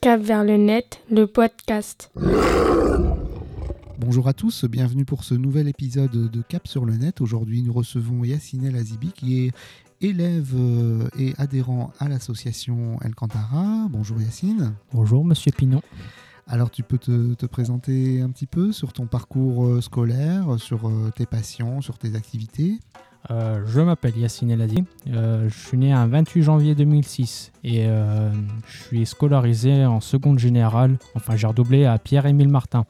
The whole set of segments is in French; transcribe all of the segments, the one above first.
Cap vers le net, le podcast. Bonjour à tous, bienvenue pour ce nouvel épisode de Cap sur le net. Aujourd'hui, nous recevons Yacine Azibi qui est élève euh, et adhérent à l'association El Cantara. Bonjour Yacine. Bonjour Monsieur Pinon. Alors tu peux te, te présenter un petit peu sur ton parcours euh, scolaire, sur euh, tes passions, sur tes activités? Euh, je m'appelle Yacine Eladi. Euh, je suis né un 28 janvier 2006 et euh, je suis scolarisé en seconde générale. Enfin, j'ai redoublé à Pierre-Émile Martin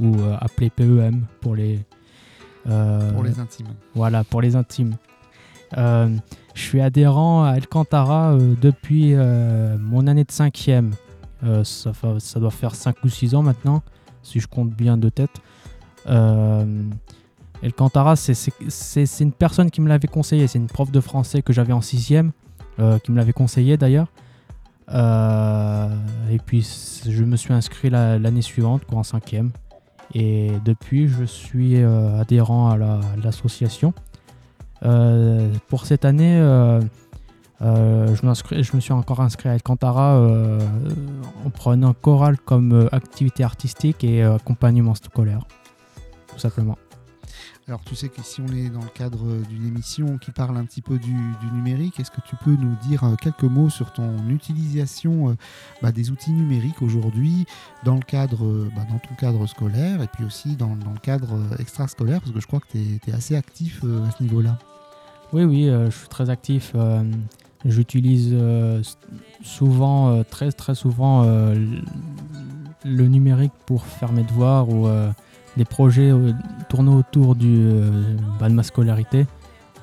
ou appelé PEM pour les. pour les intimes. Voilà, pour les intimes. Je suis adhérent à El Cantara euh, depuis euh, mon année de cinquième. Euh, ça, ça doit faire 5 ou 6 ans maintenant, si je compte bien de tête. Euh, El Cantara, c'est- une personne qui me l'avait conseillé. C'est une prof de français que j'avais en sixième, euh, qui me l'avait conseillé d'ailleurs. Et puis je me suis inscrit la- l'année suivante, en cinquième. Et depuis, je suis adhérent à la- à l'association. Pour cette année, euh, euh, je, je me suis encore inscrit à Alcantara euh, en prenant chorale comme euh, activité artistique et euh, accompagnement scolaire, tout simplement. Alors tu sais qu'ici on est dans le cadre d'une émission qui parle un petit peu du, numérique. Est-ce que tu peux nous dire euh, quelques mots sur ton utilisation euh, bah, des outils numériques aujourd'hui dans le cadre, euh, bah, dans ton cadre scolaire et puis aussi dans, le cadre euh, extrascolaire? Parce que je crois que tu es, assez actif euh, à ce niveau-là. Oui, oui, euh, je suis très actif. euh, J'utilise euh, souvent, très très souvent, le numérique pour faire mes devoirs ou des projets tournant autour du, de ma scolarité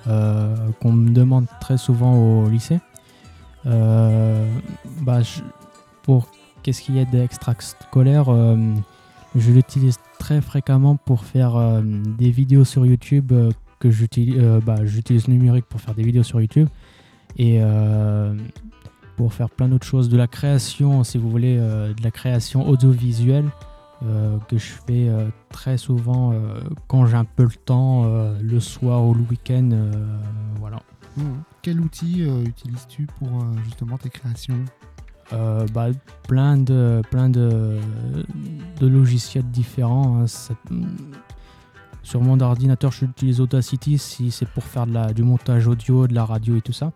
qu'on me demande très souvent au lycée. Bah, pour qu'est-ce qu'il y a d'extra-scolaire, euh, je l'utilise très fréquemment pour faire des vidéos sur YouTube que j'utilise euh, bah, j'utilise le numérique pour faire des vidéos sur YouTube et euh, pour faire plein d'autres choses de la création si vous voulez euh, de la création audiovisuelle euh, que je fais euh, très souvent euh, quand j'ai un peu le temps le soir ou le week-end voilà Mhm. Quel outil utilises-tu pour justement tes créations? Bah, plein de plein de, de logiciels différents hein. Ça- sur mon ordinateur j'utilise Audacity si c'est pour faire de la, du montage audio de la radio et tout ça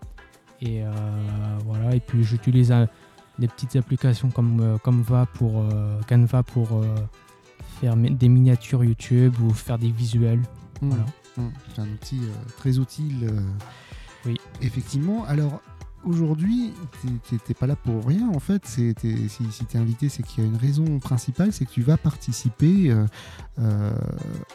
et euh, voilà et puis j'utilise des petites applications comme euh, Canva pour euh, Canva pour faire des miniatures YouTube ou faire des visuels Mhm. Voilà. Mhm. C'est un outil très utile. Oui. Effectivement. Alors aujourd'hui, tu n'es pas là pour rien. En fait, t'es- si, si tu es invité, c'est qu'il y a une raison principale, c'est que tu vas participer euh, euh,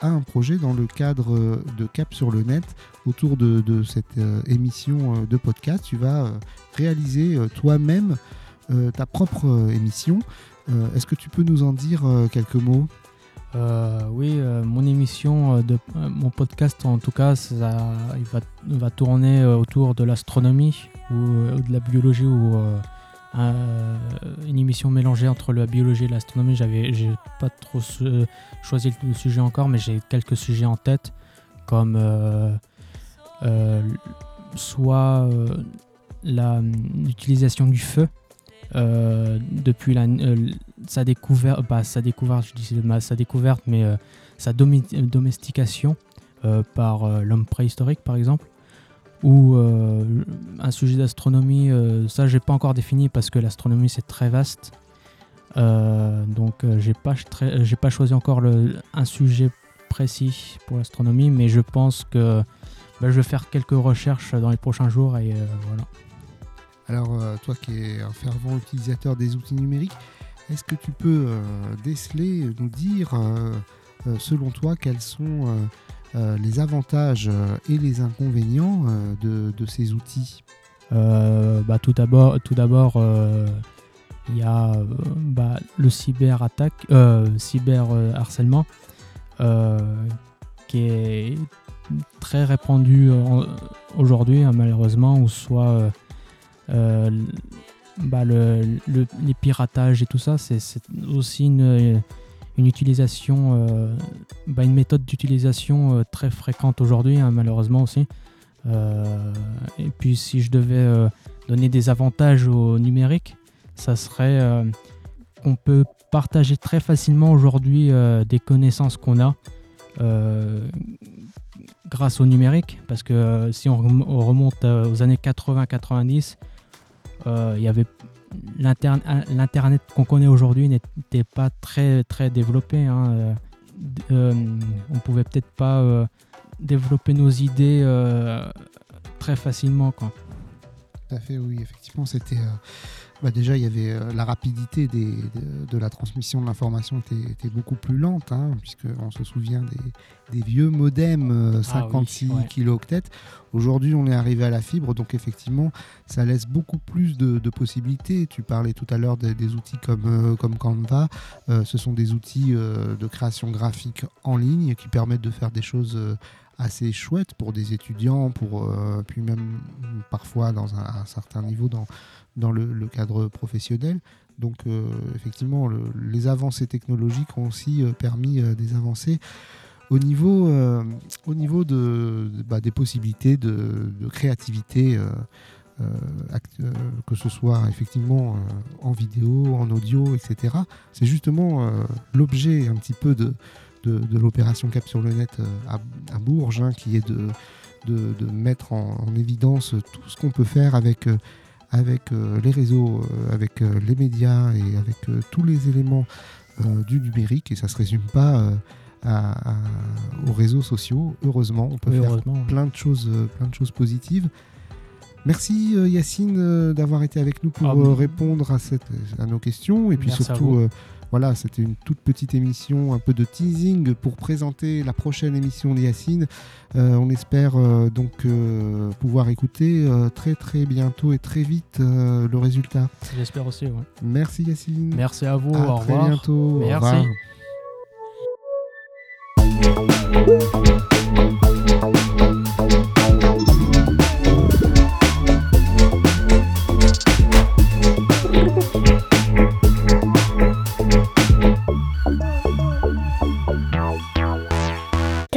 à un projet dans le cadre de Cap sur le net autour de, cette euh, émission de podcast. Tu vas réaliser toi-même ta propre émission. Est-ce que tu peux nous en dire quelques mots? Oui, mon émission, de, mon podcast en tout cas, il, va, tourner autour de l'astronomie ou, euh, ou de la biologie ou euh, un- une émission mélangée entre la biologie et l'astronomie. J'avais, j'ai pas trop choisi le sujet encore, mais j'ai quelques sujets en tête comme euh, euh, soit euh, l'utilisation du feu euh, depuis la, euh, sa découverte, bah, sa découverte, je dis ma- sa découverte, mais euh, sa domestication euh, par euh, l'homme préhistorique, par exemple, ou euh, un sujet d'astronomie, euh, ça j'ai pas encore défini parce que l'astronomie c'est très vaste, Euh, donc euh, j'ai pas j'ai pas choisi encore un sujet précis pour l'astronomie, mais je pense que bah, je vais faire quelques recherches dans les prochains jours et voilà. Alors, toi qui es un fervent utilisateur des outils numériques, est-ce que tu peux déceler, nous dire, selon toi, quels sont les avantages euh, et les inconvénients euh, de, ces outils Euh, bah, tout d'abord, euh, il y a euh, bah, le cyberattaque, euh, cyber euh, harcèlement, euh, qui est très répandu aujourd'hui hein, malheureusement, ou soit euh, euh, bah, le, le- les piratages et tout ça, c'est aussi une, une utilisation, euh, bah, une méthode d'utilisation euh, très fréquente aujourd'hui, hein, malheureusement aussi. Euh, et puis si je devais donner des avantages au numérique, ça serait qu'on peut partager très facilement aujourd'hui des connaissances qu'on a grâce au numérique. Parce que si on rem- on remonte aux années 80-90, euh, il y avait l'internet qu'on connaît aujourd'hui n'était pas très développé. hein. Euh, euh, on pouvait peut-être pas euh, développer nos idées euh, très facilement. Tout à fait, oui, effectivement, c'était. euh, bah déjà, il y avait euh, la rapidité des, de, de la transmission de l'information était, était beaucoup plus lente, hein, puisqu'on se souvient des, des vieux modems euh, Ah oui, 56 ouais. kilooctets. Aujourd'hui, on est arrivé à la fibre, donc effectivement, ça laisse beaucoup plus de, de possibilités. Tu parlais tout à l'heure des, des outils comme, euh, comme Canva. Euh, ce sont des outils euh, de création graphique en ligne qui permettent de faire des choses. Assez chouettes pour des étudiants, pour euh, puis même parfois dans un, certain niveau dans, dans le, cadre professionnel. Donc euh, effectivement, le- les avancées technologiques ont aussi euh, permis des avancées au niveau, au niveau de, bah, des possibilités de, créativité, que ce soit effectivement en vidéo, en audio, etc. C'est justement l'objet un petit peu de, de, de l'opération Cap sur le net euh, à, à Bourges, hein, qui est de, de, de mettre en, en évidence tout ce qu'on peut faire avec, euh, avec euh, les réseaux, avec les médias et avec tous les éléments du numérique. Et ça ne se résume pas à- à- aux réseaux sociaux. Heureusement, on peut Oui, faire plein de choses, plein de choses positives. Merci Yacine d'avoir été avec nous pour Ah, bon. répondre à, cette, à nos questions et puis Merci surtout voilà c'était une toute petite émission un peu de teasing pour présenter la prochaine émission de Yacine. Euh, on espère euh, donc euh, pouvoir écouter très très bientôt et très vite le résultat. J'espère aussi. ouais. Merci Yacine. Merci à vous. à au très revoir. bientôt. Au Merci. revoir.